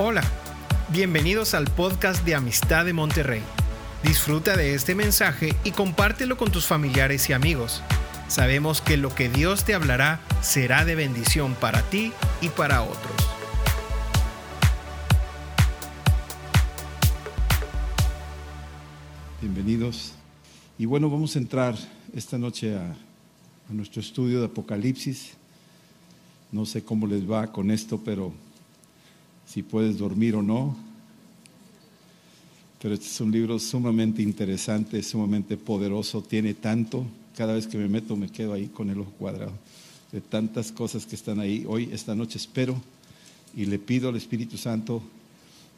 Hola, bienvenidos al podcast de Amistad de Monterrey. Disfruta de este mensaje y compártelo con tus familiares y amigos. Sabemos que lo que Dios te hablará será de bendición para ti y para otros. Bienvenidos. Y bueno, vamos a entrar esta noche a, a nuestro estudio de Apocalipsis. No sé cómo les va con esto, pero si puedes dormir o no. Pero este es un libro sumamente interesante, sumamente poderoso, tiene tanto. Cada vez que me meto me quedo ahí con el ojo cuadrado de tantas cosas que están ahí. Hoy, esta noche espero y le pido al Espíritu Santo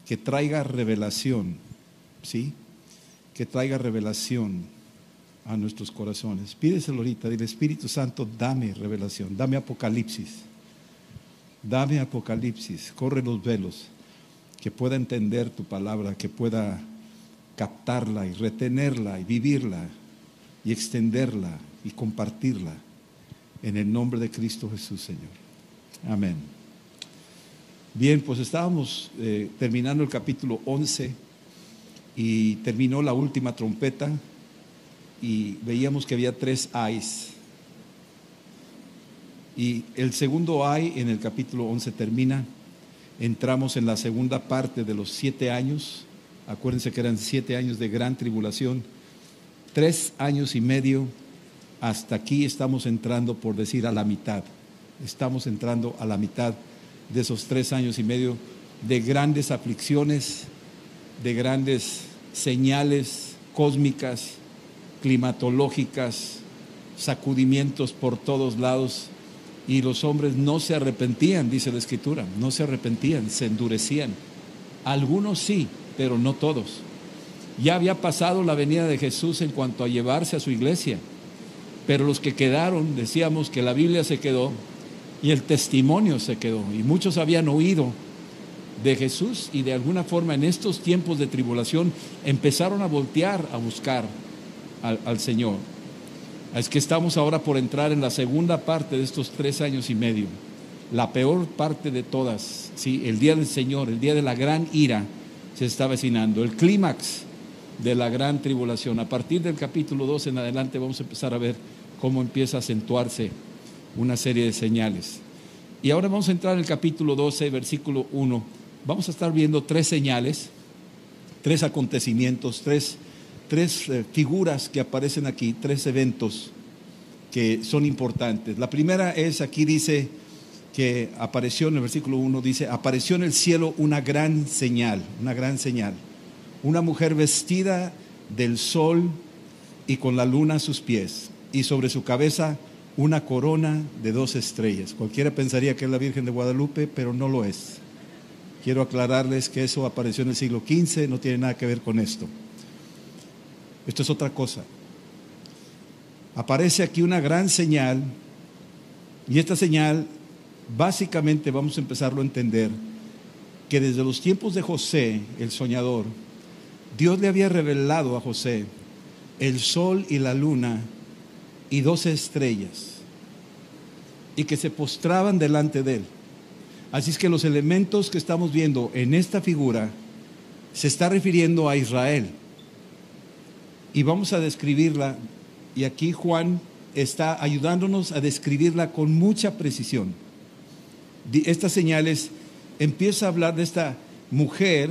que traiga revelación, ¿sí? Que traiga revelación a nuestros corazones. Pídeselo ahorita, dile Espíritu Santo, dame revelación, dame apocalipsis Dame Apocalipsis, corre los velos, que pueda entender tu palabra, que pueda captarla y retenerla y vivirla y extenderla y compartirla en el nombre de Cristo Jesús, Señor. Amén. Bien, pues estábamos eh, terminando el capítulo 11 y terminó la última trompeta y veíamos que había tres ayes y el segundo ay en el capítulo 11 termina. Entramos en la segunda parte de los siete años. Acuérdense que eran siete años de gran tribulación. Tres años y medio. Hasta aquí estamos entrando, por decir, a la mitad. Estamos entrando a la mitad de esos tres años y medio de grandes aflicciones, de grandes señales cósmicas, climatológicas, sacudimientos por todos lados y los hombres no se arrepentían, dice la escritura, no se arrepentían, se endurecían. Algunos sí, pero no todos. Ya había pasado la venida de Jesús en cuanto a llevarse a su iglesia, pero los que quedaron, decíamos que la Biblia se quedó y el testimonio se quedó, y muchos habían oído de Jesús y de alguna forma en estos tiempos de tribulación empezaron a voltear a buscar al, al Señor. Es que estamos ahora por entrar en la segunda parte de estos tres años y medio, la peor parte de todas, ¿sí? el día del Señor, el día de la gran ira se está avecinando, el clímax de la gran tribulación. A partir del capítulo 2 en adelante vamos a empezar a ver cómo empieza a acentuarse una serie de señales. Y ahora vamos a entrar en el capítulo 12, versículo 1. Vamos a estar viendo tres señales, tres acontecimientos, tres tres eh, figuras que aparecen aquí, tres eventos que son importantes. La primera es, aquí dice que apareció en el versículo 1, dice, apareció en el cielo una gran señal, una gran señal. Una mujer vestida del sol y con la luna a sus pies, y sobre su cabeza una corona de dos estrellas. Cualquiera pensaría que es la Virgen de Guadalupe, pero no lo es. Quiero aclararles que eso apareció en el siglo XV, no tiene nada que ver con esto. Esto es otra cosa. Aparece aquí una gran señal y esta señal básicamente vamos a empezarlo a entender que desde los tiempos de José, el soñador, Dios le había revelado a José el sol y la luna y doce estrellas y que se postraban delante de él. Así es que los elementos que estamos viendo en esta figura se está refiriendo a Israel y vamos a describirla. Y aquí Juan está ayudándonos a describirla con mucha precisión. Estas señales empieza a hablar de esta mujer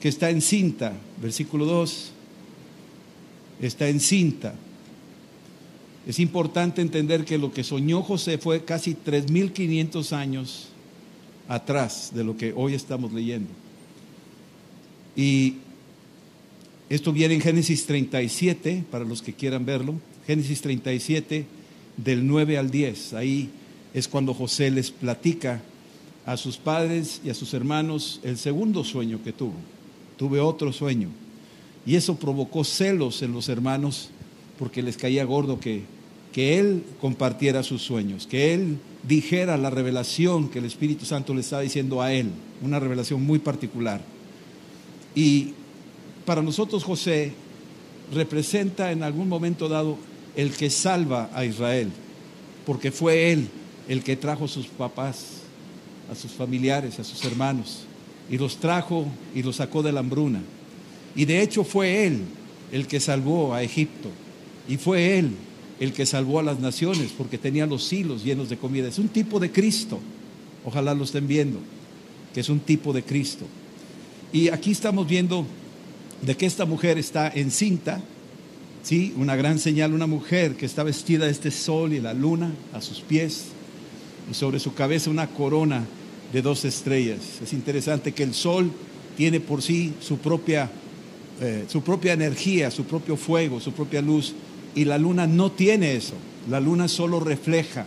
que está encinta, versículo 2, está encinta. Es importante entender que lo que soñó José fue casi 3.500 años atrás de lo que hoy estamos leyendo. Y esto viene en Génesis 37, para los que quieran verlo. Génesis 37, del 9 al 10. Ahí es cuando José les platica a sus padres y a sus hermanos el segundo sueño que tuvo. Tuve otro sueño. Y eso provocó celos en los hermanos porque les caía gordo que, que él compartiera sus sueños, que él dijera la revelación que el Espíritu Santo le estaba diciendo a él, una revelación muy particular. Y para nosotros José representa en algún momento dado el que salva a Israel, porque fue él el que trajo sus papás a sus familiares, a sus hermanos, y los trajo y los sacó de la hambruna. Y de hecho fue Él el que salvó a Egipto, y fue Él el que salvó a las naciones, porque tenía los hilos llenos de comida. Es un tipo de Cristo, ojalá lo estén viendo, que es un tipo de Cristo. Y aquí estamos viendo de que esta mujer está encinta, ¿sí? Una gran señal, una mujer que está vestida de este sol y la luna a sus pies y sobre su cabeza una corona de dos estrellas. Es interesante que el sol tiene por sí su propia, eh, su propia energía, su propio fuego, su propia luz y la luna no tiene eso. La luna solo refleja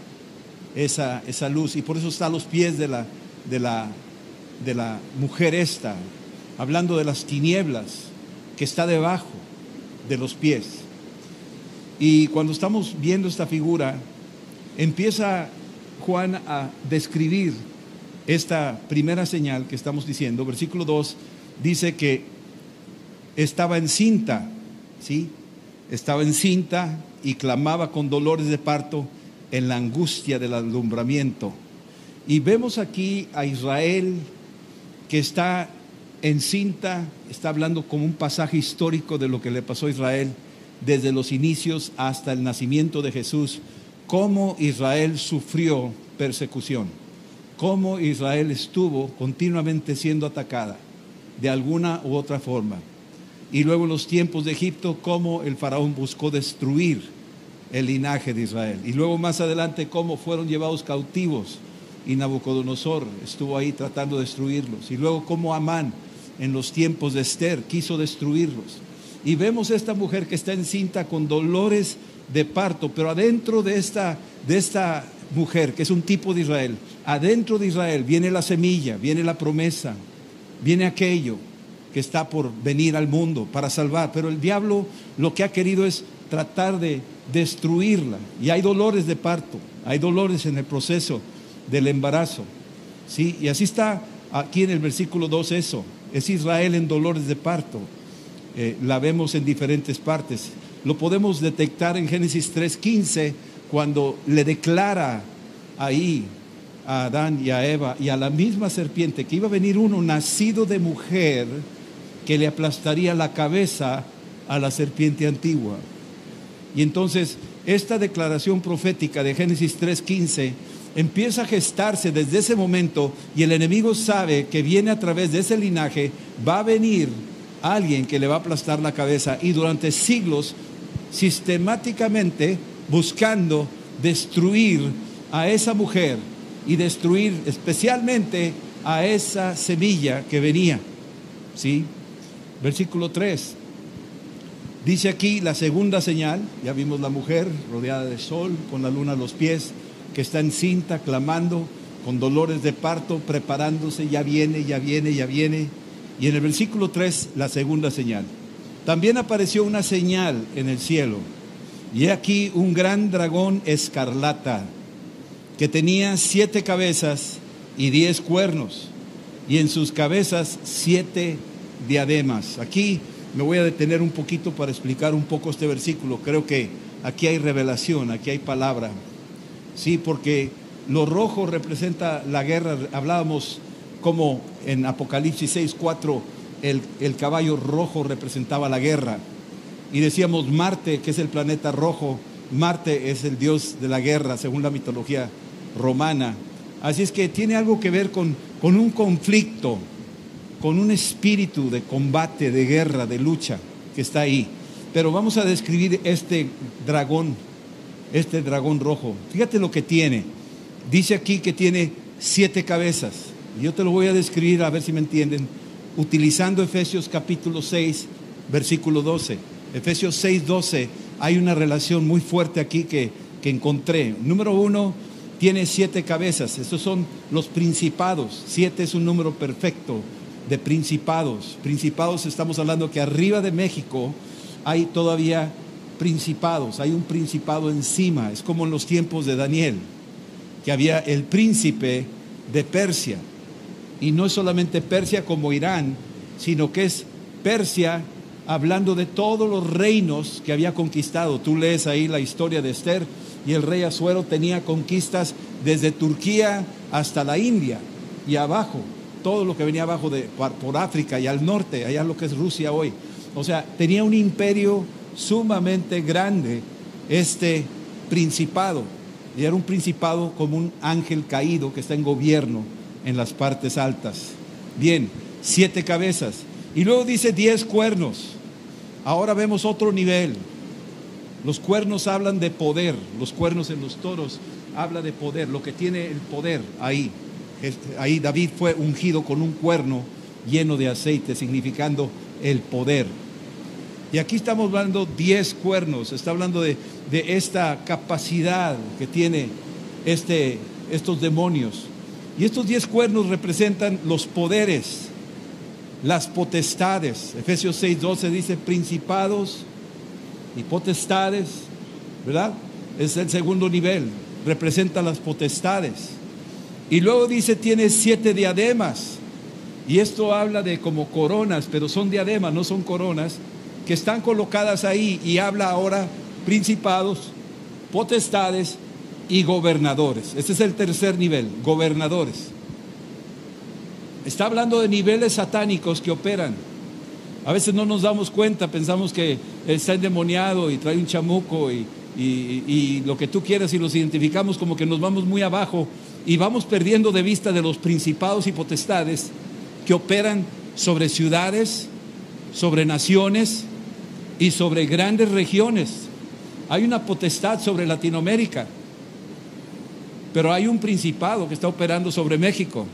esa, esa luz y por eso está a los pies de la, de la, de la mujer esta, hablando de las tinieblas que está debajo de los pies. Y cuando estamos viendo esta figura, empieza Juan a describir esta primera señal que estamos diciendo. Versículo 2 dice que estaba encinta, ¿sí? Estaba encinta y clamaba con dolores de parto en la angustia del alumbramiento. Y vemos aquí a Israel que está encinta, está hablando como un pasaje histórico de lo que le pasó a Israel desde los inicios hasta el nacimiento de Jesús cómo Israel sufrió persecución, cómo Israel estuvo continuamente siendo atacada de alguna u otra forma. Y luego en los tiempos de Egipto, cómo el faraón buscó destruir el linaje de Israel. Y luego más adelante, cómo fueron llevados cautivos y Nabucodonosor estuvo ahí tratando de destruirlos. Y luego cómo Amán en los tiempos de Esther quiso destruirlos. Y vemos esta mujer que está encinta con dolores de parto, pero adentro de esta, de esta mujer, que es un tipo de Israel, adentro de Israel viene la semilla, viene la promesa, viene aquello que está por venir al mundo para salvar, pero el diablo lo que ha querido es tratar de destruirla. Y hay dolores de parto, hay dolores en el proceso del embarazo. ¿sí? Y así está aquí en el versículo 2 eso, es Israel en dolores de parto. Eh, la vemos en diferentes partes. Lo podemos detectar en Génesis 3:15 cuando le declara ahí a Adán y a Eva y a la misma serpiente que iba a venir uno nacido de mujer que le aplastaría la cabeza a la serpiente antigua. Y entonces esta declaración profética de Génesis 3:15 empieza a gestarse desde ese momento y el enemigo sabe que viene a través de ese linaje, va a venir alguien que le va a aplastar la cabeza y durante siglos sistemáticamente buscando destruir a esa mujer y destruir especialmente a esa semilla que venía. ¿Sí? Versículo 3. Dice aquí la segunda señal, ya vimos la mujer rodeada de sol, con la luna a los pies, que está encinta, clamando, con dolores de parto, preparándose, ya viene, ya viene, ya viene. Y en el versículo 3, la segunda señal. También apareció una señal en el cielo, y aquí un gran dragón escarlata, que tenía siete cabezas y diez cuernos, y en sus cabezas siete diademas. Aquí me voy a detener un poquito para explicar un poco este versículo. Creo que aquí hay revelación, aquí hay palabra. Sí, porque lo rojo representa la guerra. Hablábamos como en Apocalipsis 6, 4 el, caballo rojo representaba la guerra. Y decíamos Marte, que es el planeta rojo, Marte es el dios de la guerra, según la mitología romana. Así es que tiene algo que ver con, con un conflicto, con un espíritu de combate, de guerra, de lucha que está ahí. Pero vamos a describir este dragón, este dragón rojo. Fíjate lo que tiene. Dice aquí que tiene siete cabezas. Yo te lo voy a describir a ver si me entienden utilizando Efesios capítulo 6, versículo 12. Efesios 6, 12, hay una relación muy fuerte aquí que, que encontré. Número uno, tiene siete cabezas. Estos son los principados. Siete es un número perfecto de principados. Principados, estamos hablando que arriba de México hay todavía principados. Hay un principado encima. Es como en los tiempos de Daniel, que había el príncipe de Persia. Y no es solamente Persia como Irán, sino que es Persia hablando de todos los reinos que había conquistado. Tú lees ahí la historia de Esther y el rey Azuero tenía conquistas desde Turquía hasta la India. y abajo, todo lo que venía abajo de, por África y al norte, allá lo que es Rusia hoy. O sea, tenía un imperio sumamente grande este principado. Y era un principado como un ángel caído que está en gobierno en las partes altas. Bien, siete cabezas. Y luego dice diez cuernos. Ahora vemos otro nivel. Los cuernos hablan de poder. Los cuernos en los toros habla de poder, lo que tiene el poder ahí. Ahí David fue ungido con un cuerno lleno de aceite, significando el poder. Y aquí estamos hablando diez cuernos, está hablando de, esta capacidad que tiene este, estos demonios. Y estos diez cuernos representan los poderes, las potestades. Efesios 6, 12 dice principados y potestades, ¿verdad? Es el segundo nivel, representa las potestades. Y luego dice, tiene siete diademas. Y esto habla de como coronas, pero son diademas, no son coronas, que están colocadas ahí. Y habla ahora principados, potestades y gobernadores. Este es el tercer nivel, gobernadores. Está hablando de niveles satánicos que operan. A veces no nos damos cuenta, pensamos que está endemoniado y trae un chamuco y, y, lo que tú quieras y los identificamos como que nos vamos muy abajo y vamos perdiendo de vista de los principados y potestades que operan sobre ciudades, sobre naciones y sobre grandes regiones. Hay una potestad sobre Latinoamérica, pero hay un principado que está operando sobre México.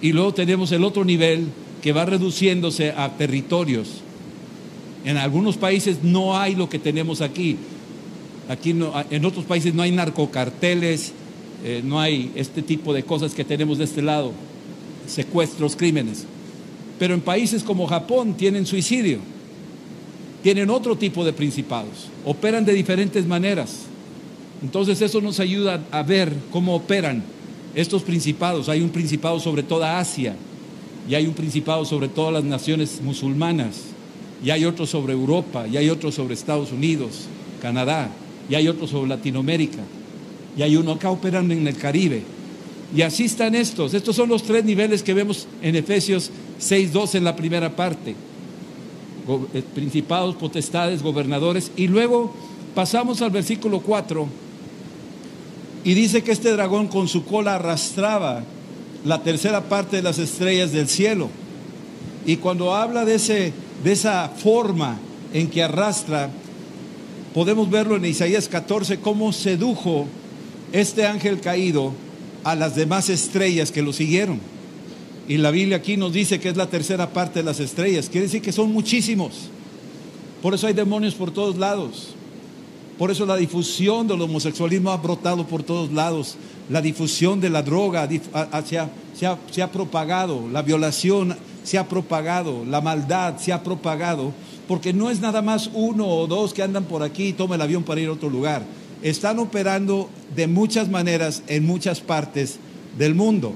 Y luego tenemos el otro nivel que va reduciéndose a territorios. En algunos países no hay lo que tenemos aquí. Aquí no, en otros países no hay narcocarteles, eh, no hay este tipo de cosas que tenemos de este lado, secuestros, crímenes. Pero en países como Japón tienen suicidio, tienen otro tipo de principados, operan de diferentes maneras. Entonces eso nos ayuda a ver cómo operan estos principados. Hay un principado sobre toda Asia y hay un principado sobre todas las naciones musulmanas y hay otro sobre Europa y hay otro sobre Estados Unidos, Canadá y hay otro sobre Latinoamérica y hay uno acá operando en el Caribe. Y así están estos. Estos son los tres niveles que vemos en Efesios 6.2 en la primera parte. Eh, principados, potestades, gobernadores. Y luego pasamos al versículo 4 y dice que este dragón con su cola arrastraba la tercera parte de las estrellas del cielo. Y cuando habla de, ese, de esa forma en que arrastra, podemos verlo en Isaías 14, cómo sedujo este ángel caído a las demás estrellas que lo siguieron. Y la Biblia aquí nos dice que es la tercera parte de las estrellas. Quiere decir que son muchísimos. Por eso hay demonios por todos lados. Por eso la difusión del homosexualismo ha brotado por todos lados. La difusión de la droga se ha, propagado. La violación se ha propagado. La maldad se ha propagado. Porque no es nada más uno o dos que andan por aquí y toman el avión para ir a otro lugar. Están operando de muchas maneras en muchas partes del mundo.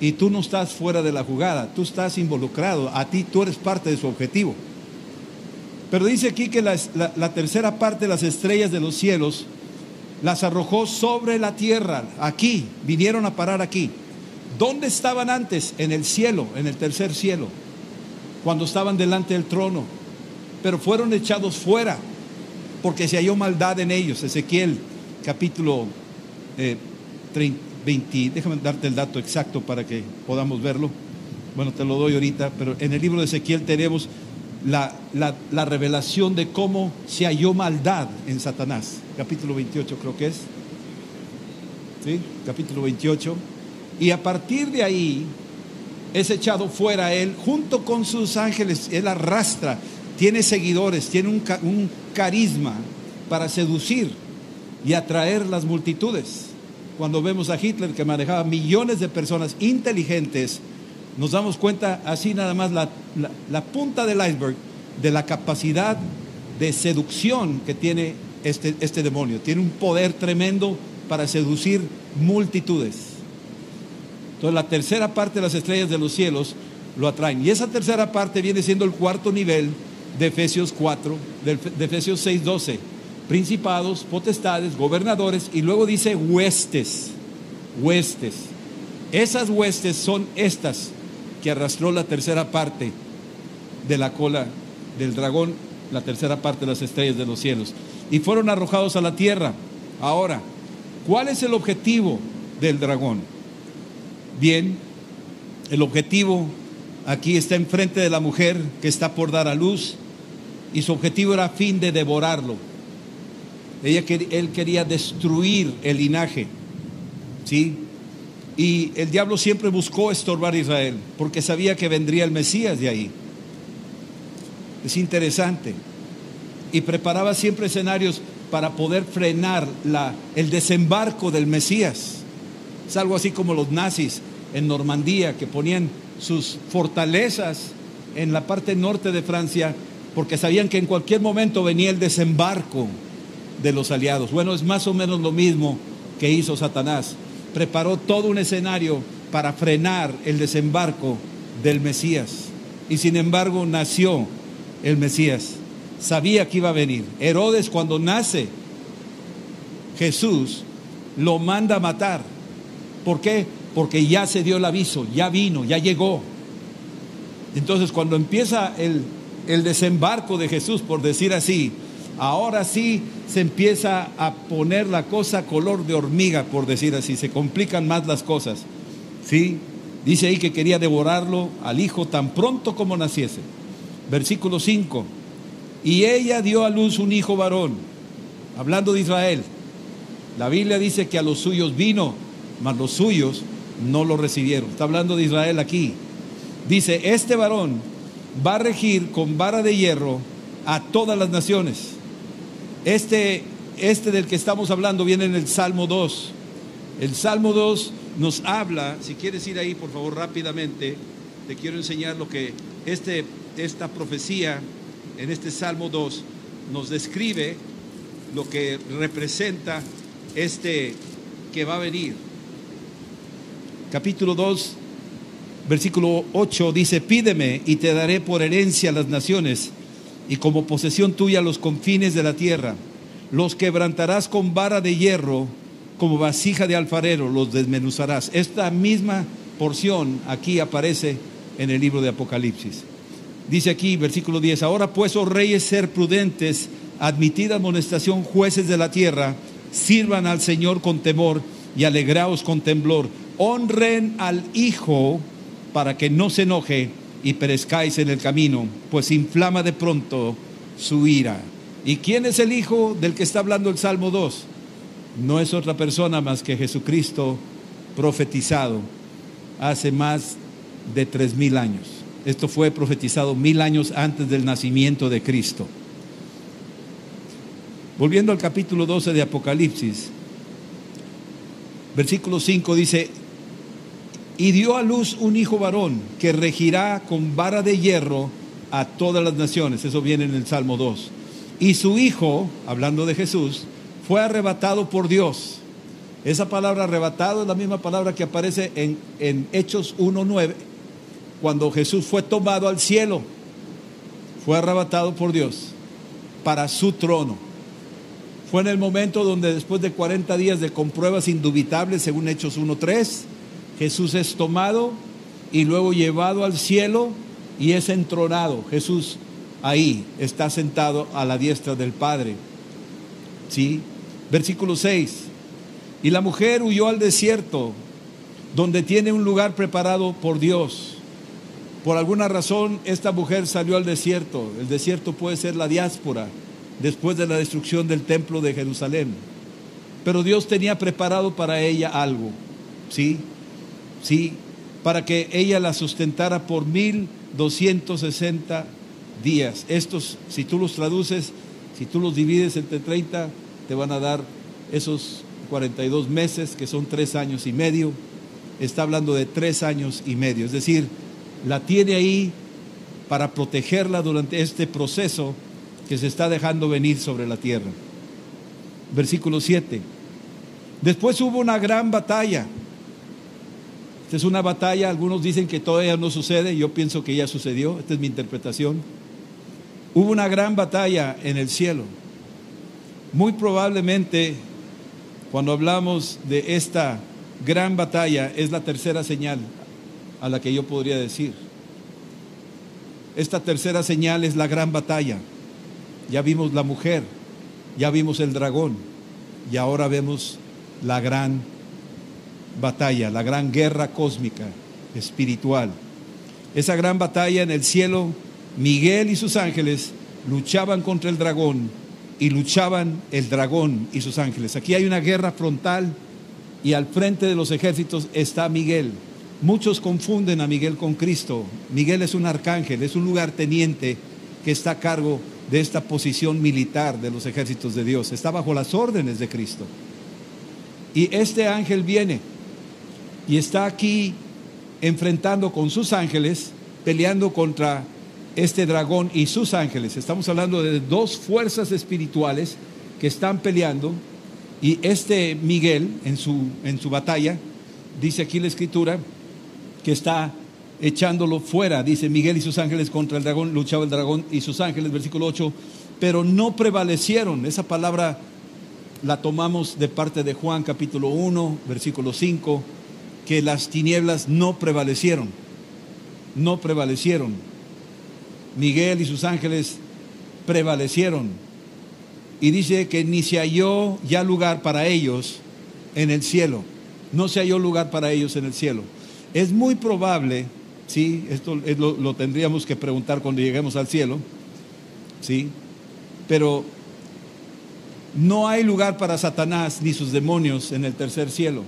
Y tú no estás fuera de la jugada, tú estás involucrado, a ti tú eres parte de su objetivo. Pero dice aquí que la, tercera parte de las estrellas de los cielos las arrojó sobre la tierra, aquí, vinieron a parar aquí. ¿Dónde estaban antes? En el cielo, en el tercer cielo, cuando estaban delante del trono. Pero fueron echados fuera, porque se halló maldad en ellos. Ezequiel capítulo 20, eh, déjame darte el dato exacto para que podamos verlo. Bueno, te lo doy ahorita, pero en el libro de Ezequiel tenemos la, revelación de cómo se halló maldad en Satanás. Capítulo 28 creo que es. ¿Sí? Capítulo 28. Y a partir de ahí es echado fuera él junto con sus ángeles. Él arrastra, tiene seguidores, tiene un, un carisma para seducir y atraer las multitudes. Cuando vemos a Hitler que manejaba millones de personas inteligentes nos damos cuenta así nada más la, punta del iceberg de la capacidad de seducción que tiene este, este demonio. Tiene un poder tremendo para seducir multitudes. Entonces la tercera parte de las estrellas de los cielos lo atraen. Y esa tercera parte viene siendo el cuarto nivel de Efesios 4, de Efesios 6, 12. Principados, potestades, gobernadores, y luego dice huestes, huestes. Esas huestes son estas que arrastró la tercera parte de la cola del dragón, la tercera parte de las estrellas de los cielos, y fueron arrojados a la tierra. Ahora, ¿cuál es el objetivo del dragón? Bien, el objetivo aquí está enfrente de la mujer que está por dar a luz y su objetivo era fin de devorarlo. Ella, él quería destruir el linaje, ¿sí? Y el diablo siempre buscó estorbar a Israel porque sabía que vendría el Mesías de ahí. Es interesante. Y preparaba siempre escenarios para poder frenar la, el desembarco del Mesías. Es algo así como los nazis en Normandía que ponían sus fortalezas en la parte norte de Francia porque sabían que en cualquier momento venía el desembarco de los aliados. Bueno, es más o menos lo mismo que hizo Satanás. Preparó todo un escenario para frenar el desembarco del Mesías. Y sin embargo nació el Mesías. Sabía que iba a venir. Herodes cuando nace Jesús lo manda a matar. ¿Por qué? Porque ya se dio el aviso, ya vino, ya llegó. Entonces cuando empieza el, el desembarco de Jesús, por decir así, ahora sí se empieza a poner la cosa color de hormiga, por decir así, se complican más las cosas. ¿Sí? Dice ahí que quería devorarlo al hijo tan pronto como naciese. Versículo 5. Y ella dio a luz un hijo varón, hablando de Israel. La Biblia dice que a los suyos vino, mas los suyos no lo recibieron. Está hablando de Israel aquí. Dice, este varón va a regir con vara de hierro a todas las naciones. Este, este del que estamos hablando viene en el Salmo 2. El Salmo 2 nos habla, si quieres ir ahí por favor rápidamente, te quiero enseñar lo que este, esta profecía en este Salmo 2 nos describe lo que representa este que va a venir. Capítulo 2, versículo 8 dice, pídeme y te daré por herencia las naciones y como posesión tuya los confines de la tierra. Los quebrantarás con vara de hierro, como vasija de alfarero, los desmenuzarás. Esta misma porción aquí aparece en el libro de Apocalipsis. Dice aquí, versículo 10, ahora pues, oh reyes, ser prudentes, admitid amonestación jueces de la tierra, sirvan al Señor con temor y alegraos con temblor. Honren al Hijo para que no se enoje y perezcáis en el camino, pues inflama de pronto su ira. ¿Y quién es el Hijo del que está hablando el Salmo 2? No es otra persona más que Jesucristo profetizado hace más de tres mil años. Esto fue profetizado mil años antes del nacimiento de Cristo. Volviendo al capítulo 12 de Apocalipsis, versículo 5 dice, y dio a luz un hijo varón que regirá con vara de hierro a todas las naciones. Eso viene en el Salmo 2. Y su hijo, hablando de Jesús, fue arrebatado por Dios. Esa palabra arrebatado es la misma palabra que aparece en, en Hechos 1.9, cuando Jesús fue tomado al cielo. Fue arrebatado por Dios para su trono. Fue en el momento donde después de 40 días de compruebas indubitables, según Hechos 1.3, Jesús es tomado y luego llevado al cielo y es entronado. Jesús ahí está sentado a la diestra del Padre. ¿Sí? Versículo 6. Y la mujer huyó al desierto, donde tiene un lugar preparado por Dios. Por alguna razón, esta mujer salió al desierto. El desierto puede ser la diáspora, después de la destrucción del templo de Jerusalén. Pero Dios tenía preparado para ella algo. ¿Sí? ¿Sí? Para que ella la sustentara por 1260 días. Estos, si tú los traduces, si tú los divides entre 30, te van a dar esos 42 meses, que son tres años y medio. Está hablando de tres años y medio. Es decir, la tiene ahí para protegerla durante este proceso que se está dejando venir sobre la tierra. Versículo 7. Después hubo una gran batalla esta es una batalla, algunos dicen que todavía no sucede, yo pienso que ya sucedió, esta es mi interpretación. Hubo una gran batalla en el cielo. Muy probablemente, cuando hablamos de esta gran batalla es la tercera señal a la que yo podría decir. Esta tercera señal es la gran batalla. Ya vimos la mujer, ya vimos el dragón y ahora vemos la gran batalla, la gran guerra cósmica, espiritual. Esa gran batalla en el cielo, Miguel y sus ángeles luchaban contra el dragón y luchaban el dragón y sus ángeles. Aquí hay una guerra frontal y al frente de los ejércitos está Miguel. Muchos confunden a Miguel con Cristo. Miguel es un arcángel, es un lugarteniente que está a cargo de esta posición militar de los ejércitos de Dios. Está bajo las órdenes de Cristo. Y este ángel viene y está aquí enfrentando con sus ángeles, peleando contra este dragón y sus ángeles. Estamos hablando de dos fuerzas espirituales que están peleando y este Miguel en su, en su batalla, dice aquí la escritura, que está echándolo fuera. Dice Miguel y sus ángeles contra el dragón, luchaba el dragón y sus ángeles, versículo 8, pero no prevalecieron. Esa palabra la tomamos de parte de Juan capítulo 1, versículo 5, que las tinieblas no prevalecieron. No prevalecieron. Miguel y sus ángeles prevalecieron. Y dice que ni se halló ya lugar para ellos en el cielo. No se halló lugar para ellos en el cielo. Es muy probable, sí, esto lo, lo tendríamos que preguntar cuando lleguemos al cielo, sí, pero no hay lugar para Satanás ni sus demonios en el tercer cielo.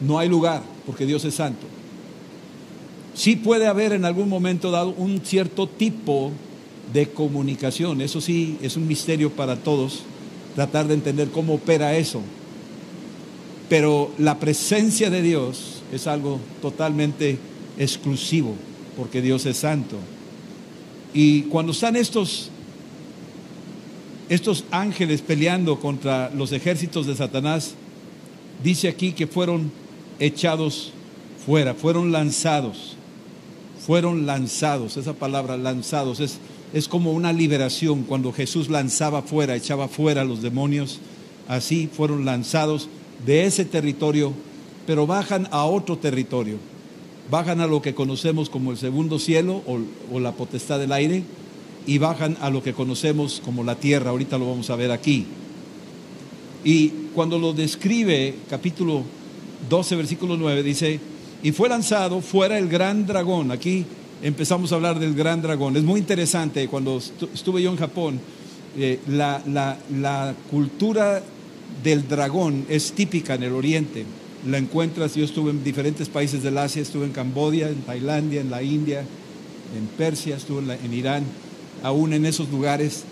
No hay lugar, porque Dios es santo. Sí puede haber en algún momento dado un cierto tipo de comunicación. Eso sí, es un misterio para todos tratar de entender cómo opera eso. Pero la presencia de Dios es algo totalmente exclusivo, porque Dios es santo. Y cuando están estos, estos ángeles peleando contra los ejércitos de Satanás, dice aquí que fueron echados fuera, fueron lanzados, fueron lanzados, esa palabra lanzados es, es como una liberación, cuando Jesús lanzaba fuera, echaba fuera a los demonios, así fueron lanzados de ese territorio, pero bajan a otro territorio, bajan a lo que conocemos como el segundo cielo o, o la potestad del aire y bajan a lo que conocemos como la tierra, ahorita lo vamos a ver aquí. Y cuando lo describe capítulo 12, versículo 9, dice, y fue lanzado fuera el gran dragón. Aquí empezamos a hablar del gran dragón. Es muy interesante, cuando estuve yo en Japón, eh, la, la, cultura del dragón es típica en el oriente. La encuentras, yo estuve en diferentes países del Asia, estuve en Camboya, en Tailandia, en la India, en Persia, estuve en Irán, aún en esos lugares,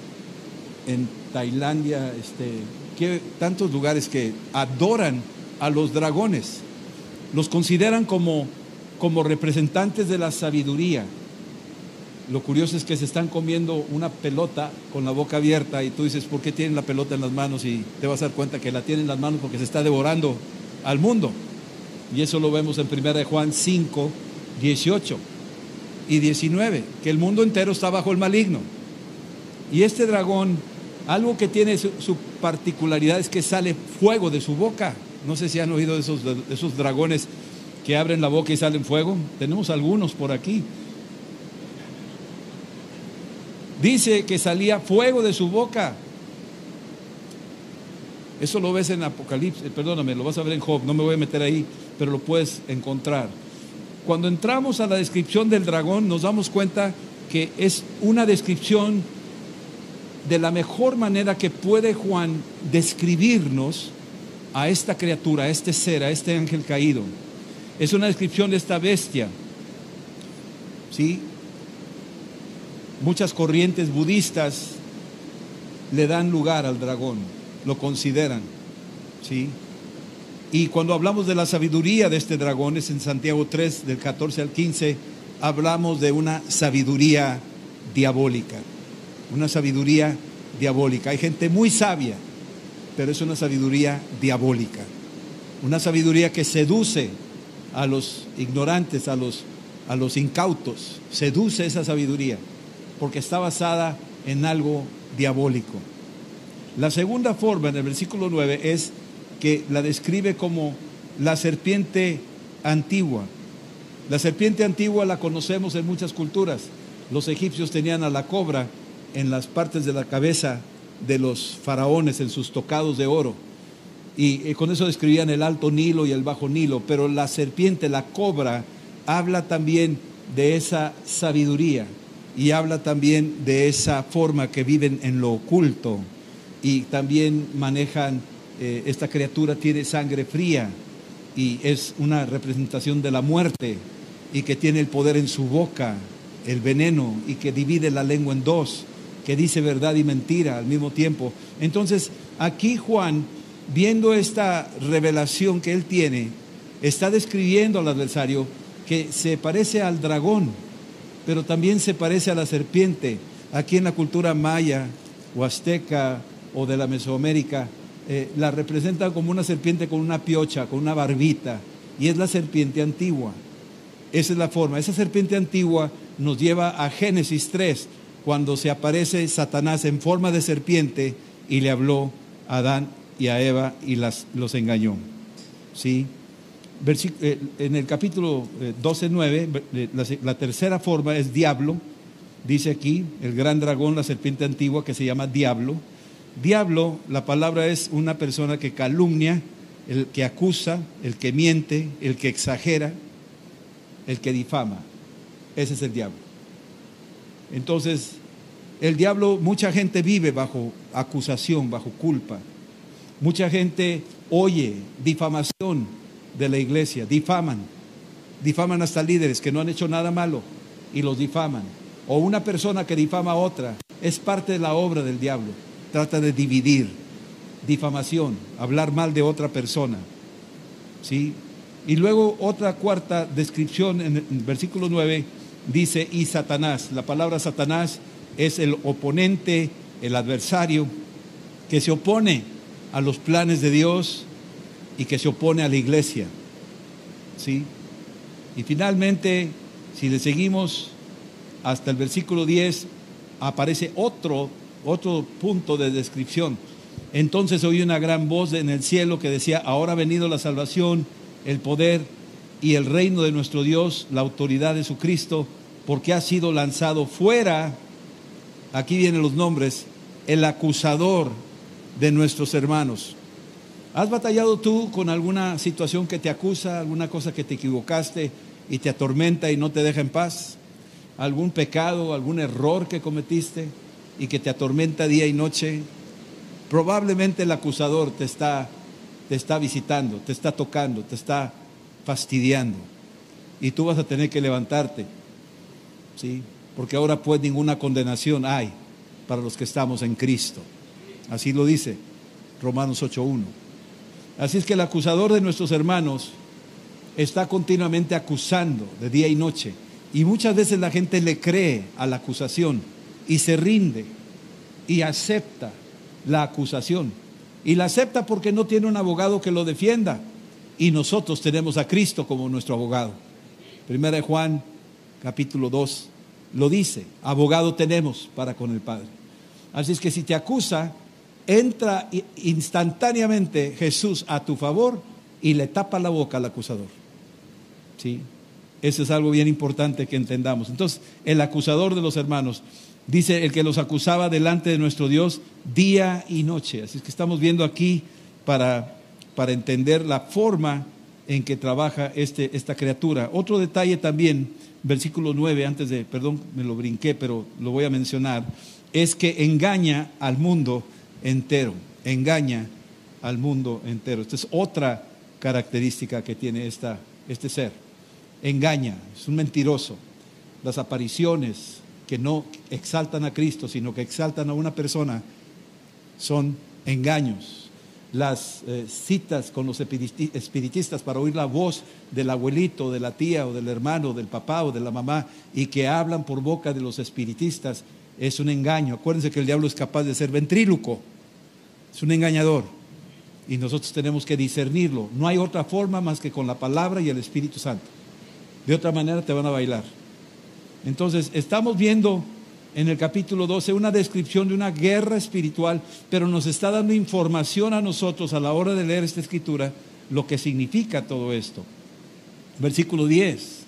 en Tailandia, este, que, tantos lugares que adoran a los dragones, los consideran como, como representantes de la sabiduría. Lo curioso es que se están comiendo una pelota con la boca abierta y tú dices, ¿por qué tienen la pelota en las manos? Y te vas a dar cuenta que la tienen en las manos porque se está devorando al mundo. Y eso lo vemos en 1 de Juan 5, 18 y 19, que el mundo entero está bajo el maligno. Y este dragón, algo que tiene su, su particularidad es que sale fuego de su boca. No sé si han oído de esos, de esos dragones que abren la boca y salen fuego. Tenemos algunos por aquí. Dice que salía fuego de su boca. Eso lo ves en Apocalipsis, perdóname, lo vas a ver en Job, no me voy a meter ahí, pero lo puedes encontrar. Cuando entramos a la descripción del dragón, nos damos cuenta que es una descripción de la mejor manera que puede Juan describirnos a esta criatura, a este ser, a este ángel caído. Es una descripción de esta bestia. ¿Sí? Muchas corrientes budistas le dan lugar al dragón, lo consideran. ¿Sí? Y cuando hablamos de la sabiduría de este dragón, es en Santiago 3, del 14 al 15, hablamos de una sabiduría diabólica. Una sabiduría diabólica. Hay gente muy sabia, pero es una sabiduría diabólica. Una sabiduría que seduce a los ignorantes, a los, a los incautos. Seduce esa sabiduría, porque está basada en algo diabólico. La segunda forma en el versículo 9 es que la describe como la serpiente antigua. La serpiente antigua la conocemos en muchas culturas. Los egipcios tenían a la cobra en las partes de la cabeza de los faraones, en sus tocados de oro. Y con eso describían el alto Nilo y el bajo Nilo. Pero la serpiente, la cobra, habla también de esa sabiduría y habla también de esa forma que viven en lo oculto y también manejan, eh, esta criatura tiene sangre fría y es una representación de la muerte y que tiene el poder en su boca, el veneno y que divide la lengua en dos, que dice verdad y mentira al mismo tiempo. Entonces, aquí Juan, viendo esta revelación que él tiene, está describiendo al adversario que se parece al dragón, pero también se parece a la serpiente. Aquí en la cultura maya o azteca o de la Mesoamérica, eh, la representan como una serpiente con una piocha, con una barbita, y es la serpiente antigua. Esa es la forma. Esa serpiente antigua nos lleva a Génesis 3, cuando se aparece Satanás en forma de serpiente y le habló a Adán y a Eva y las, los engañó. ¿Sí? Eh, en el capítulo 12, eh, 9, la tercera forma es diablo. Dice aquí, el gran dragón, la serpiente antigua que se llama diablo Diablo, la palabra es una persona que calumnia, el que acusa, el que miente, el que exagera, el que difama. Ese es el diablo. Entonces, el diablo, mucha gente vive bajo acusación, bajo culpa. Mucha gente oye difamación de la iglesia, difaman, difaman hasta líderes que no han hecho nada malo y los difaman. O una persona que difama a otra, es parte de la obra del diablo trata de dividir, difamación, hablar mal de otra persona. ¿Sí? Y luego otra cuarta descripción en el versículo 9 dice, y Satanás, la palabra Satanás es el oponente, el adversario, que se opone a los planes de Dios y que se opone a la iglesia. ¿Sí? Y finalmente, si le seguimos hasta el versículo 10, aparece otro otro punto de descripción. Entonces oí una gran voz en el cielo que decía, ahora ha venido la salvación, el poder y el reino de nuestro Dios, la autoridad de su Cristo, porque ha sido lanzado fuera, aquí vienen los nombres, el acusador de nuestros hermanos. ¿Has batallado tú con alguna situación que te acusa, alguna cosa que te equivocaste y te atormenta y no te deja en paz? ¿Algún pecado, algún error que cometiste? y que te atormenta día y noche, probablemente el acusador te está, te está visitando, te está tocando, te está fastidiando. Y tú vas a tener que levantarte, ¿sí? Porque ahora pues ninguna condenación hay para los que estamos en Cristo. Así lo dice Romanos 8.1. Así es que el acusador de nuestros hermanos está continuamente acusando de día y noche. Y muchas veces la gente le cree a la acusación y se rinde y acepta la acusación. Y la acepta porque no tiene un abogado que lo defienda. Y nosotros tenemos a Cristo como nuestro abogado. Primera de Juan, capítulo 2, lo dice. Abogado tenemos para con el Padre. Así es que si te acusa, entra instantáneamente Jesús a tu favor y le tapa la boca al acusador. ¿Sí? Eso es algo bien importante que entendamos. Entonces, el acusador de los hermanos Dice el que los acusaba delante de nuestro Dios día y noche. Así es que estamos viendo aquí para, para entender la forma en que trabaja este, esta criatura. Otro detalle también, versículo 9, antes de, perdón, me lo brinqué, pero lo voy a mencionar, es que engaña al mundo entero, engaña al mundo entero. Esta es otra característica que tiene esta, este ser. Engaña, es un mentiroso. Las apariciones, que no exaltan a Cristo, sino que exaltan a una persona, son engaños. Las eh, citas con los espiritistas para oír la voz del abuelito, de la tía o del hermano, del papá o de la mamá, y que hablan por boca de los espiritistas, es un engaño. Acuérdense que el diablo es capaz de ser ventríluco, es un engañador. Y nosotros tenemos que discernirlo. No hay otra forma más que con la palabra y el Espíritu Santo. De otra manera te van a bailar. Entonces, estamos viendo en el capítulo 12 una descripción de una guerra espiritual, pero nos está dando información a nosotros a la hora de leer esta escritura lo que significa todo esto. Versículo 10.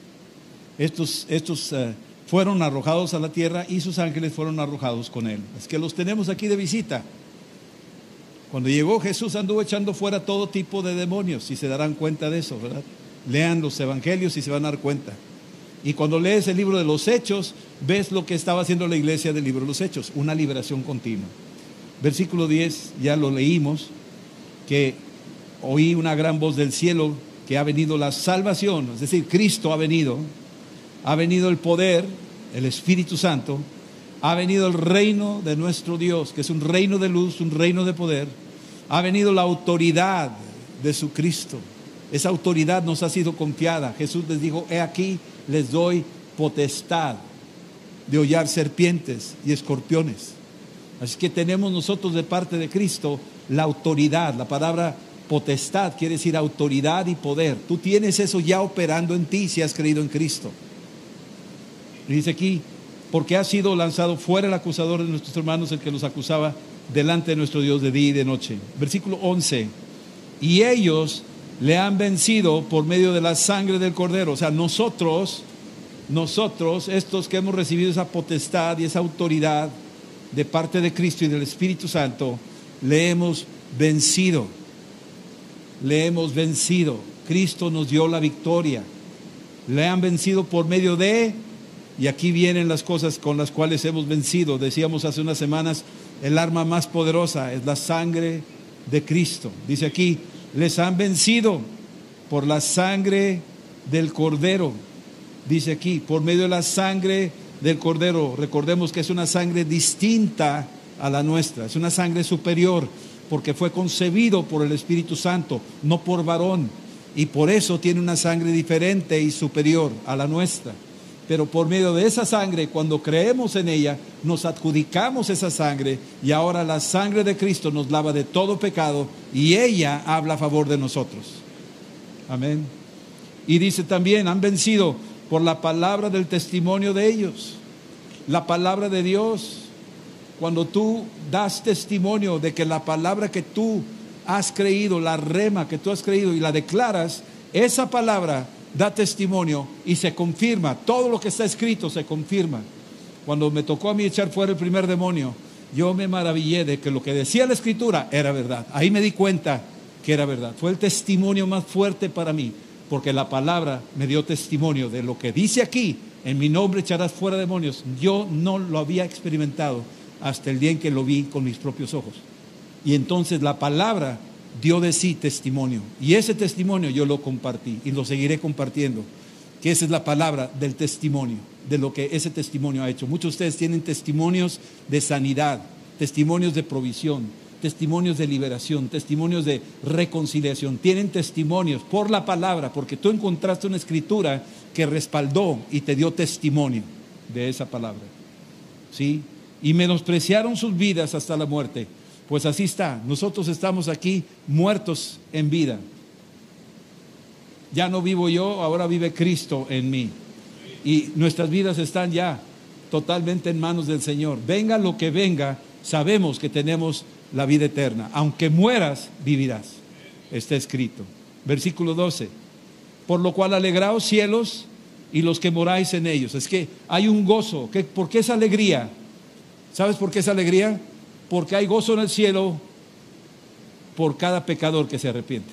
Estos, estos eh, fueron arrojados a la tierra y sus ángeles fueron arrojados con él. Es que los tenemos aquí de visita. Cuando llegó Jesús anduvo echando fuera todo tipo de demonios, y se darán cuenta de eso, ¿verdad? Lean los evangelios y se van a dar cuenta. Y cuando lees el libro de los Hechos, ves lo que estaba haciendo la iglesia del libro de los Hechos, una liberación continua. Versículo 10, ya lo leímos, que oí una gran voz del cielo que ha venido la salvación, es decir, Cristo ha venido, ha venido el poder, el Espíritu Santo, ha venido el reino de nuestro Dios, que es un reino de luz, un reino de poder, ha venido la autoridad de su Cristo. Esa autoridad nos ha sido confiada. Jesús les dijo, he aquí, les doy potestad de hollar serpientes y escorpiones. Así que tenemos nosotros de parte de Cristo la autoridad. La palabra potestad quiere decir autoridad y poder. Tú tienes eso ya operando en ti si has creído en Cristo. dice aquí, porque ha sido lanzado fuera el acusador de nuestros hermanos, el que los acusaba delante de nuestro Dios de día y de noche. Versículo 11. Y ellos le han vencido por medio de la sangre del cordero. O sea, nosotros, nosotros, estos que hemos recibido esa potestad y esa autoridad de parte de Cristo y del Espíritu Santo, le hemos vencido. Le hemos vencido. Cristo nos dio la victoria. Le han vencido por medio de, y aquí vienen las cosas con las cuales hemos vencido. Decíamos hace unas semanas, el arma más poderosa es la sangre de Cristo. Dice aquí, les han vencido por la sangre del cordero. Dice aquí, por medio de la sangre del cordero. Recordemos que es una sangre distinta a la nuestra, es una sangre superior, porque fue concebido por el Espíritu Santo, no por varón, y por eso tiene una sangre diferente y superior a la nuestra. Pero por medio de esa sangre, cuando creemos en ella, nos adjudicamos esa sangre y ahora la sangre de Cristo nos lava de todo pecado y ella habla a favor de nosotros. Amén. Y dice también, han vencido por la palabra del testimonio de ellos. La palabra de Dios, cuando tú das testimonio de que la palabra que tú has creído, la rema que tú has creído y la declaras, esa palabra da testimonio y se confirma. Todo lo que está escrito se confirma. Cuando me tocó a mí echar fuera el primer demonio, yo me maravillé de que lo que decía la escritura era verdad. Ahí me di cuenta que era verdad. Fue el testimonio más fuerte para mí, porque la palabra me dio testimonio de lo que dice aquí, en mi nombre echarás fuera demonios. Yo no lo había experimentado hasta el día en que lo vi con mis propios ojos. Y entonces la palabra dio de sí testimonio. Y ese testimonio yo lo compartí y lo seguiré compartiendo, que esa es la palabra del testimonio, de lo que ese testimonio ha hecho. Muchos de ustedes tienen testimonios de sanidad, testimonios de provisión, testimonios de liberación, testimonios de reconciliación. Tienen testimonios por la palabra, porque tú encontraste una escritura que respaldó y te dio testimonio de esa palabra. ¿Sí? Y menospreciaron sus vidas hasta la muerte pues así está, nosotros estamos aquí muertos en vida. Ya no vivo yo, ahora vive Cristo en mí. Y nuestras vidas están ya totalmente en manos del Señor. Venga lo que venga, sabemos que tenemos la vida eterna. Aunque mueras, vivirás. Está escrito. Versículo 12. Por lo cual alegraos cielos y los que moráis en ellos. Es que hay un gozo. ¿Por qué esa alegría? ¿Sabes por qué esa alegría? Porque hay gozo en el cielo por cada pecador que se arrepiente.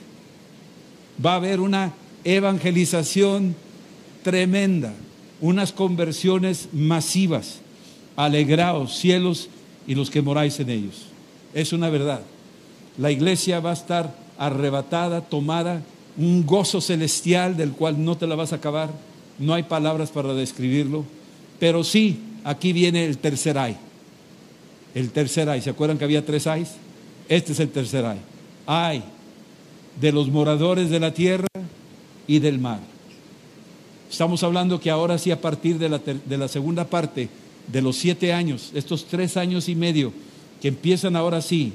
Va a haber una evangelización tremenda, unas conversiones masivas. Alegraos, cielos y los que moráis en ellos. Es una verdad. La iglesia va a estar arrebatada, tomada, un gozo celestial del cual no te la vas a acabar. No hay palabras para describirlo. Pero sí, aquí viene el tercer ay el tercer ay. ¿Se acuerdan que había tres ayes? Este es el tercer ay. Ay de los moradores de la tierra y del mar. Estamos hablando que ahora sí, a partir de la, de la segunda parte de los siete años, estos tres años y medio, que empiezan ahora sí,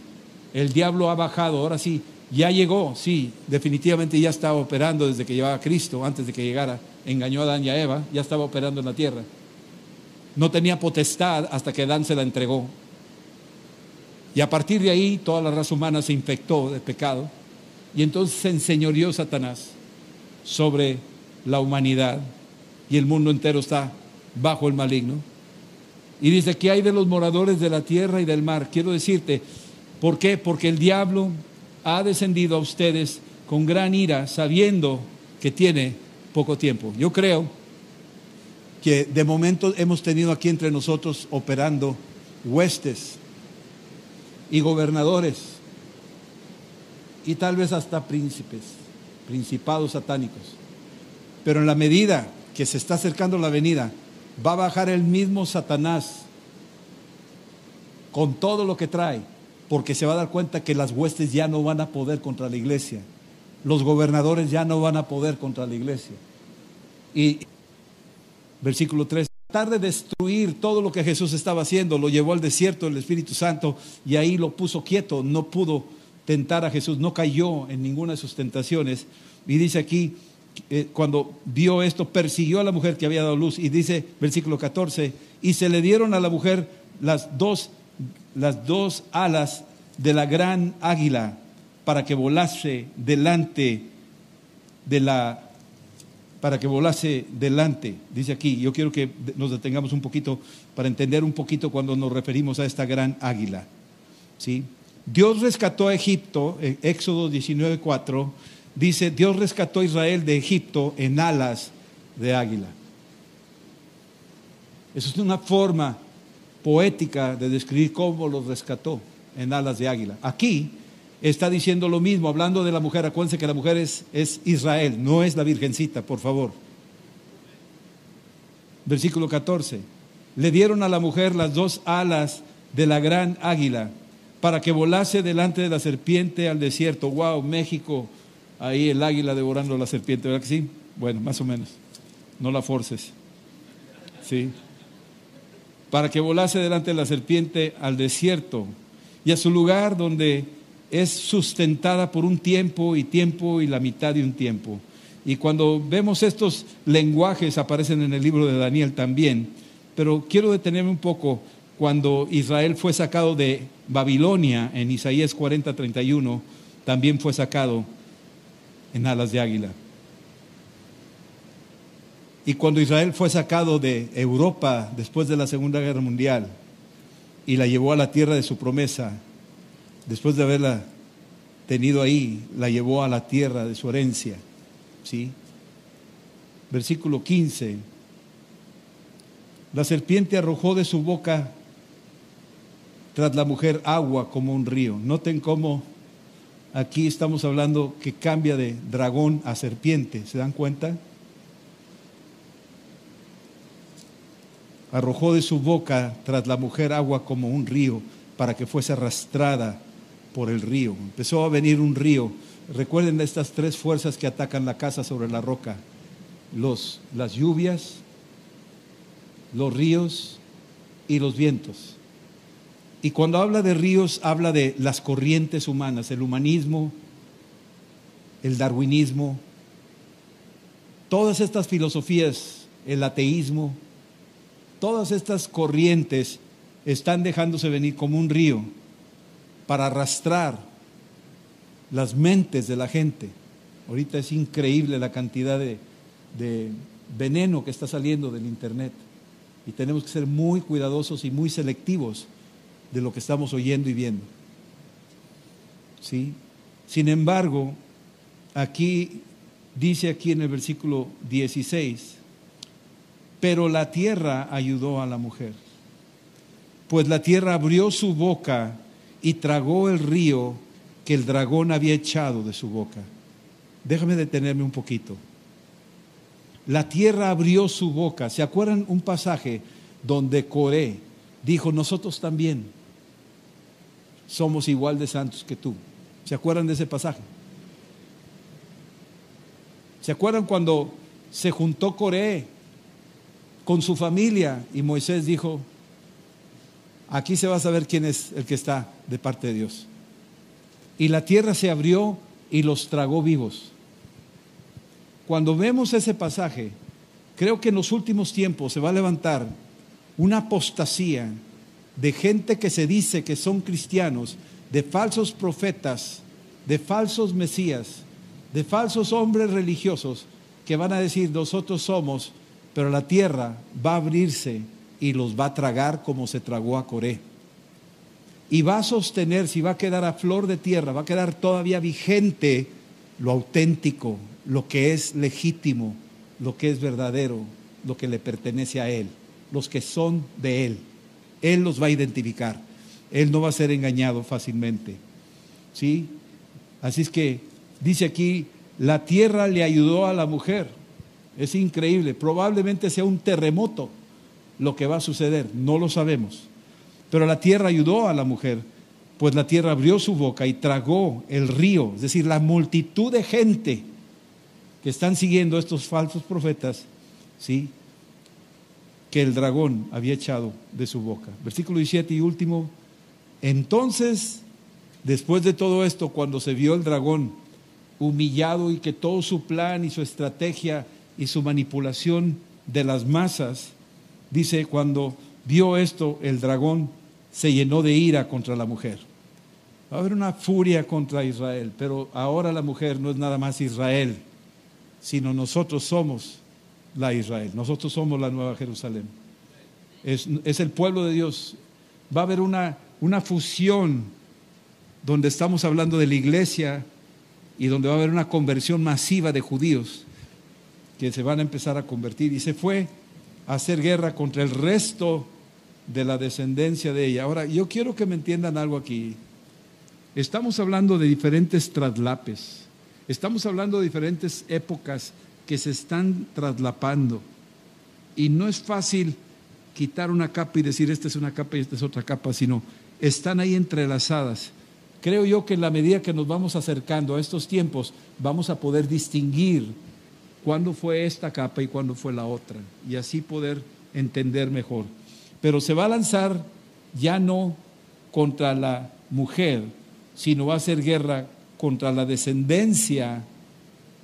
el diablo ha bajado, ahora sí, ya llegó, sí, definitivamente ya estaba operando desde que llevaba a Cristo, antes de que llegara, engañó a Adán y a Eva, ya estaba operando en la tierra. no tenía potestad hasta que Adán se la entregó. Y a partir de ahí toda la raza humana se infectó de pecado y entonces se enseñoreó Satanás sobre la humanidad y el mundo entero está bajo el maligno. Y dice, ¿qué hay de los moradores de la tierra y del mar? Quiero decirte, ¿por qué? Porque el diablo ha descendido a ustedes con gran ira, sabiendo que tiene poco tiempo. Yo creo que de momento hemos tenido aquí entre nosotros operando huestes y gobernadores y tal vez hasta príncipes, principados satánicos. Pero en la medida que se está acercando la venida, va a bajar el mismo Satanás con todo lo que trae, porque se va a dar cuenta que las huestes ya no van a poder contra la iglesia, los gobernadores ya no van a poder contra la iglesia. Y Versículo 3. Tratar de destruir todo lo que Jesús estaba haciendo, lo llevó al desierto del Espíritu Santo y ahí lo puso quieto, no pudo tentar a Jesús, no cayó en ninguna de sus tentaciones. Y dice aquí, eh, cuando vio esto, persiguió a la mujer que había dado luz. Y dice, versículo 14, y se le dieron a la mujer las dos, las dos alas de la gran águila para que volase delante de la para que volase delante. Dice aquí, yo quiero que nos detengamos un poquito para entender un poquito cuando nos referimos a esta gran águila. ¿Sí? Dios rescató a Egipto, en Éxodo 19:4, dice, Dios rescató a Israel de Egipto en alas de águila. Eso es una forma poética de describir cómo los rescató en alas de águila. Aquí está diciendo lo mismo, hablando de la mujer. Acuérdense que la mujer es, Israel, no es la virgencita, por favor. Versículo 14. Le dieron a la mujer las dos alas de la gran águila para que volase delante de la serpiente al desierto. Wow, México, ahí el águila devorando a la serpiente, ¿verdad que sí? Bueno, más o menos. No la forces. Sí. Para que volase delante de la serpiente al desierto y a su lugar donde es sustentada por un tiempo y tiempo y la mitad de un tiempo. Y cuando vemos estos lenguajes aparecen en el libro de Daniel también, pero quiero detenerme un poco cuando Israel fue sacado de Babilonia en Isaías 40, 31, también fue sacado en alas de águila. Y cuando Israel fue sacado de Europa después de la Segunda Guerra Mundial y la llevó a la tierra de su promesa, después de haberla tenido ahí, la llevó a la tierra de su herencia. ¿sí? Versículo 15. La serpiente arrojó de su boca tras la mujer agua como un río. Noten cómo aquí estamos hablando que cambia de dragón a serpiente. ¿Se dan cuenta? Arrojó de su boca tras la mujer agua como un río para que fuese arrastrada por el río. Empezó a venir un río. Recuerden estas tres fuerzas que atacan la casa sobre la roca. Los, las lluvias, los ríos y los vientos. Y cuando habla de ríos, habla de las corrientes humanas, el humanismo, el darwinismo, todas estas filosofías, el ateísmo, todas estas corrientes están dejándose venir como un río para arrastrar las mentes de la gente. Ahorita es increíble la cantidad de, veneno que está saliendo del Internet y tenemos que ser muy cuidadosos y muy selectivos de lo que estamos oyendo y viendo. ¿Sí? Sin embargo, aquí dice aquí en el versículo 16, pero la tierra ayudó a la mujer, pues la tierra abrió su boca y tragó el río que el dragón había echado de su boca. Déjame detenerme un poquito. La tierra abrió su boca. ¿Se acuerdan un pasaje donde Coré dijo, nosotros también somos igual de santos que tú? ¿Se acuerdan de ese pasaje? ¿Se acuerdan cuando se juntó Coré con su familia y Moisés dijo, Aquí se va a saber quién es el que está de parte de Dios. Y la tierra se abrió y los tragó vivos. Cuando vemos ese pasaje, creo que en los últimos tiempos se va a levantar una apostasía de gente que se dice que son cristianos, de falsos profetas, de falsos mesías, de falsos hombres religiosos que van a decir nosotros somos, pero la tierra va a abrirse y los va a tragar como se tragó a Coré. Y va a sostenerse y va a quedar a flor de tierra, va a quedar todavía vigente lo auténtico, lo que es legítimo, lo que es verdadero, lo que le pertenece a Él, los que son de Él. Él los va a identificar. Él no va a ser engañado fácilmente. ¿Sí? Así es que dice aquí, la tierra le ayudó a la mujer. Es increíble. Probablemente sea un terremoto lo que va a suceder. No lo sabemos. Pero la tierra ayudó a la mujer, pues la tierra abrió su boca y tragó el río, es decir, la multitud de gente que están siguiendo estos falsos profetas, ¿sí? que el dragón había echado de su boca. Versículo 17 y último. Entonces, después de todo esto, cuando se vio el dragón humillado y que todo su plan y su estrategia y su manipulación de las masas, dice, cuando vio esto, el dragón se llenó de ira contra la mujer. Va a haber una furia contra Israel, pero ahora la mujer no es nada más Israel, sino nosotros somos la Israel, nosotros somos la Nueva Jerusalén. Es, el pueblo de Dios. Va a haber una, una fusión donde estamos hablando de la iglesia y donde va a haber una conversión masiva de judíos que se van a empezar a convertir. Y se fue hacer guerra contra el resto de la descendencia de ella. Ahora, yo quiero que me entiendan algo aquí. Estamos hablando de diferentes traslapes. Estamos hablando de diferentes épocas que se están traslapando. Y no es fácil quitar una capa y decir esta es una capa y esta es otra capa, sino están ahí entrelazadas. Creo yo que en la medida que nos vamos acercando a estos tiempos, vamos a poder distinguir cuándo fue esta capa y cuándo fue la otra, y así poder entender mejor. Pero se va a lanzar ya no contra la mujer, sino va a hacer guerra contra la descendencia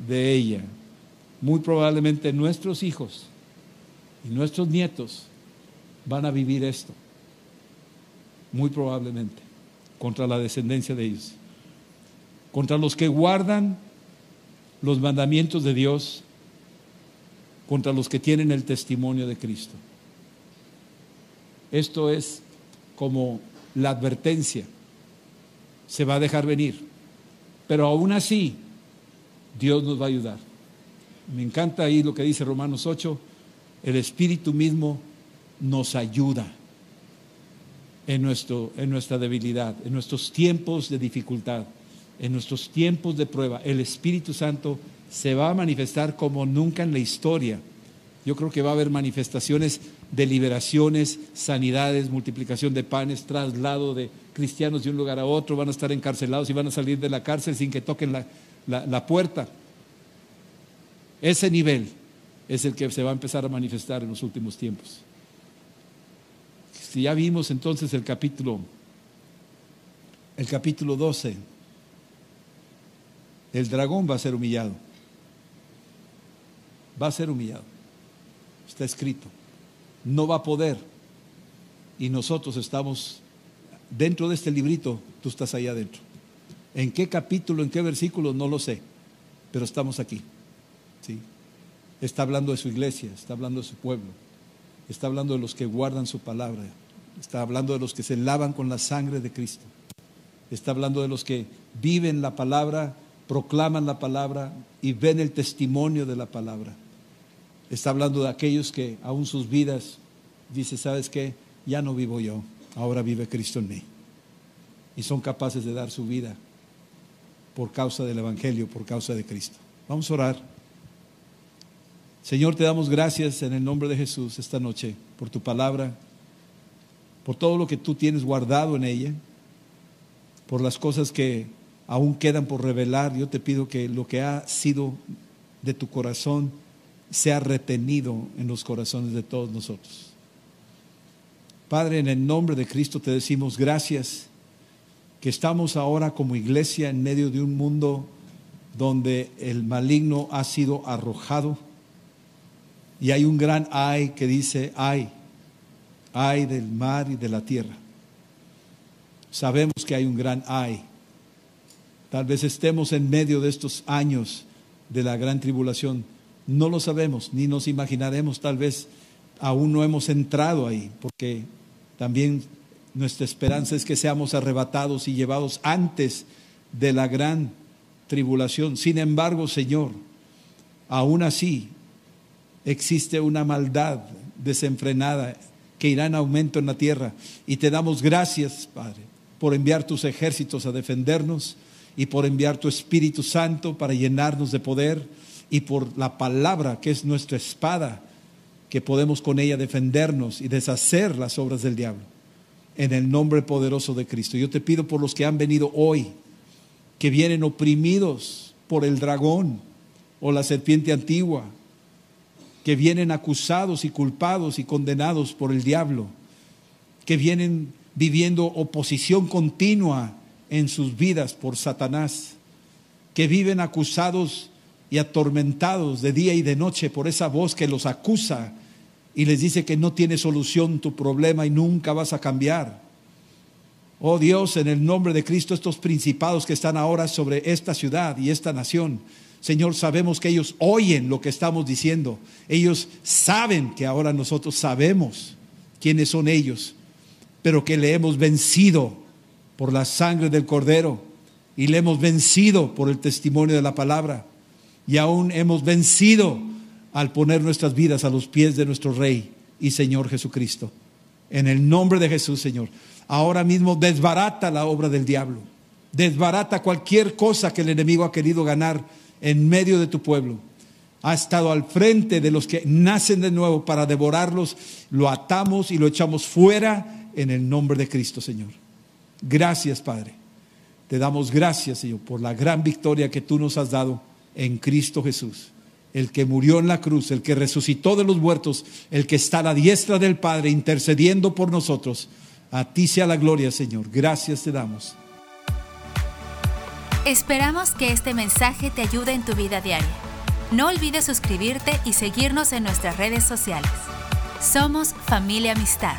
de ella. Muy probablemente nuestros hijos y nuestros nietos van a vivir esto. Muy probablemente. Contra la descendencia de ellos. Contra los que guardan los mandamientos de Dios. Contra los que tienen el testimonio de Cristo. Esto es como la advertencia. Se va a dejar venir. Pero aún así, Dios nos va a ayudar. Me encanta ahí lo que dice Romanos 8, el Espíritu mismo nos ayuda en, nuestro, en nuestra debilidad, en nuestros tiempos de dificultad, en nuestros tiempos de prueba. El Espíritu Santo se va a manifestar como nunca en la historia. Yo creo que va a haber manifestaciones de liberaciones, sanidades, multiplicación de panes, traslado de cristianos de un lugar a otro, van a estar encarcelados y van a salir de la cárcel sin que toquen la, puerta. Ese nivel es el que se va a empezar a manifestar en los últimos tiempos. Si ya vimos entonces el capítulo, el capítulo 12, el dragón va a ser humillado. Va a ser humillado. Está escrito no va a poder. Y nosotros estamos dentro de este librito, tú estás ahí adentro. ¿En qué capítulo, en qué versículo? No lo sé, pero estamos aquí. ¿sí? Está hablando de su iglesia, está hablando de su pueblo, está hablando de los que guardan su palabra, está hablando de los que se lavan con la sangre de Cristo, está hablando de los que viven la palabra, proclaman la palabra y ven el testimonio de la palabra. Está hablando de aquellos que aún sus vidas, dice, ¿sabes qué? Ya no vivo yo, ahora vive Cristo en mí. Y son capaces de dar su vida por causa del Evangelio, por causa de Cristo. Vamos a orar. Señor, te damos gracias en el nombre de Jesús esta noche por tu palabra, por todo lo que tú tienes guardado en ella, por las cosas que aún quedan por revelar. Yo te pido que lo que ha sido de tu corazón, sea retenido en los corazones de todos nosotros. Padre, en el nombre de Cristo te decimos gracias que estamos ahora como iglesia en medio de un mundo donde el maligno ha sido arrojado y hay un gran ay que dice ay, ay del mar y de la tierra. Sabemos que hay un gran ay. Tal vez estemos en medio de estos años de la gran tribulación. No lo sabemos, ni nos imaginaremos, tal vez aún no hemos entrado ahí, porque también nuestra esperanza es que seamos arrebatados y llevados antes de la gran tribulación. Sin embargo, Señor, aún así existe una maldad desenfrenada que irá en aumento en la tierra. Y te damos gracias, Padre, por enviar tus ejércitos a defendernos y por enviar tu Espíritu Santo para llenarnos de poder y por la palabra que es nuestra espada, que podemos con ella defendernos y deshacer las obras del diablo. En el nombre poderoso de Cristo. Yo te pido por los que han venido hoy, que vienen oprimidos por el dragón o la serpiente antigua, que vienen acusados y culpados y condenados por el diablo, que vienen viviendo oposición continua en sus vidas por Satanás, que viven acusados y atormentados de día y de noche por esa voz que los acusa y les dice que no tiene solución tu problema y nunca vas a cambiar. Oh Dios, en el nombre de Cristo, estos principados que están ahora sobre esta ciudad y esta nación, Señor, sabemos que ellos oyen lo que estamos diciendo. Ellos saben que ahora nosotros sabemos quiénes son ellos, pero que le hemos vencido por la sangre del Cordero y le hemos vencido por el testimonio de la palabra y aún hemos vencido al poner nuestras vidas a los pies de nuestro Rey y Señor Jesucristo. En el nombre de Jesús, Señor. Ahora mismo desbarata la obra del diablo. Desbarata cualquier cosa que el enemigo ha querido ganar en medio de tu pueblo. Ha estado al frente de los que nacen de nuevo para devorarlos. Lo atamos y lo echamos fuera en el nombre de Cristo, Señor. Gracias, Padre. Te damos gracias, Señor, por la gran victoria que tú nos has dado en Cristo Jesús. El que murió en la cruz, el que resucitó de los muertos, el que está a la diestra del Padre intercediendo por nosotros. A ti sea la gloria, Señor. Gracias te damos. Esperamos que este mensaje te ayude en tu vida diaria. No olvides suscribirte y seguirnos en nuestras redes sociales. Somos familia amistad.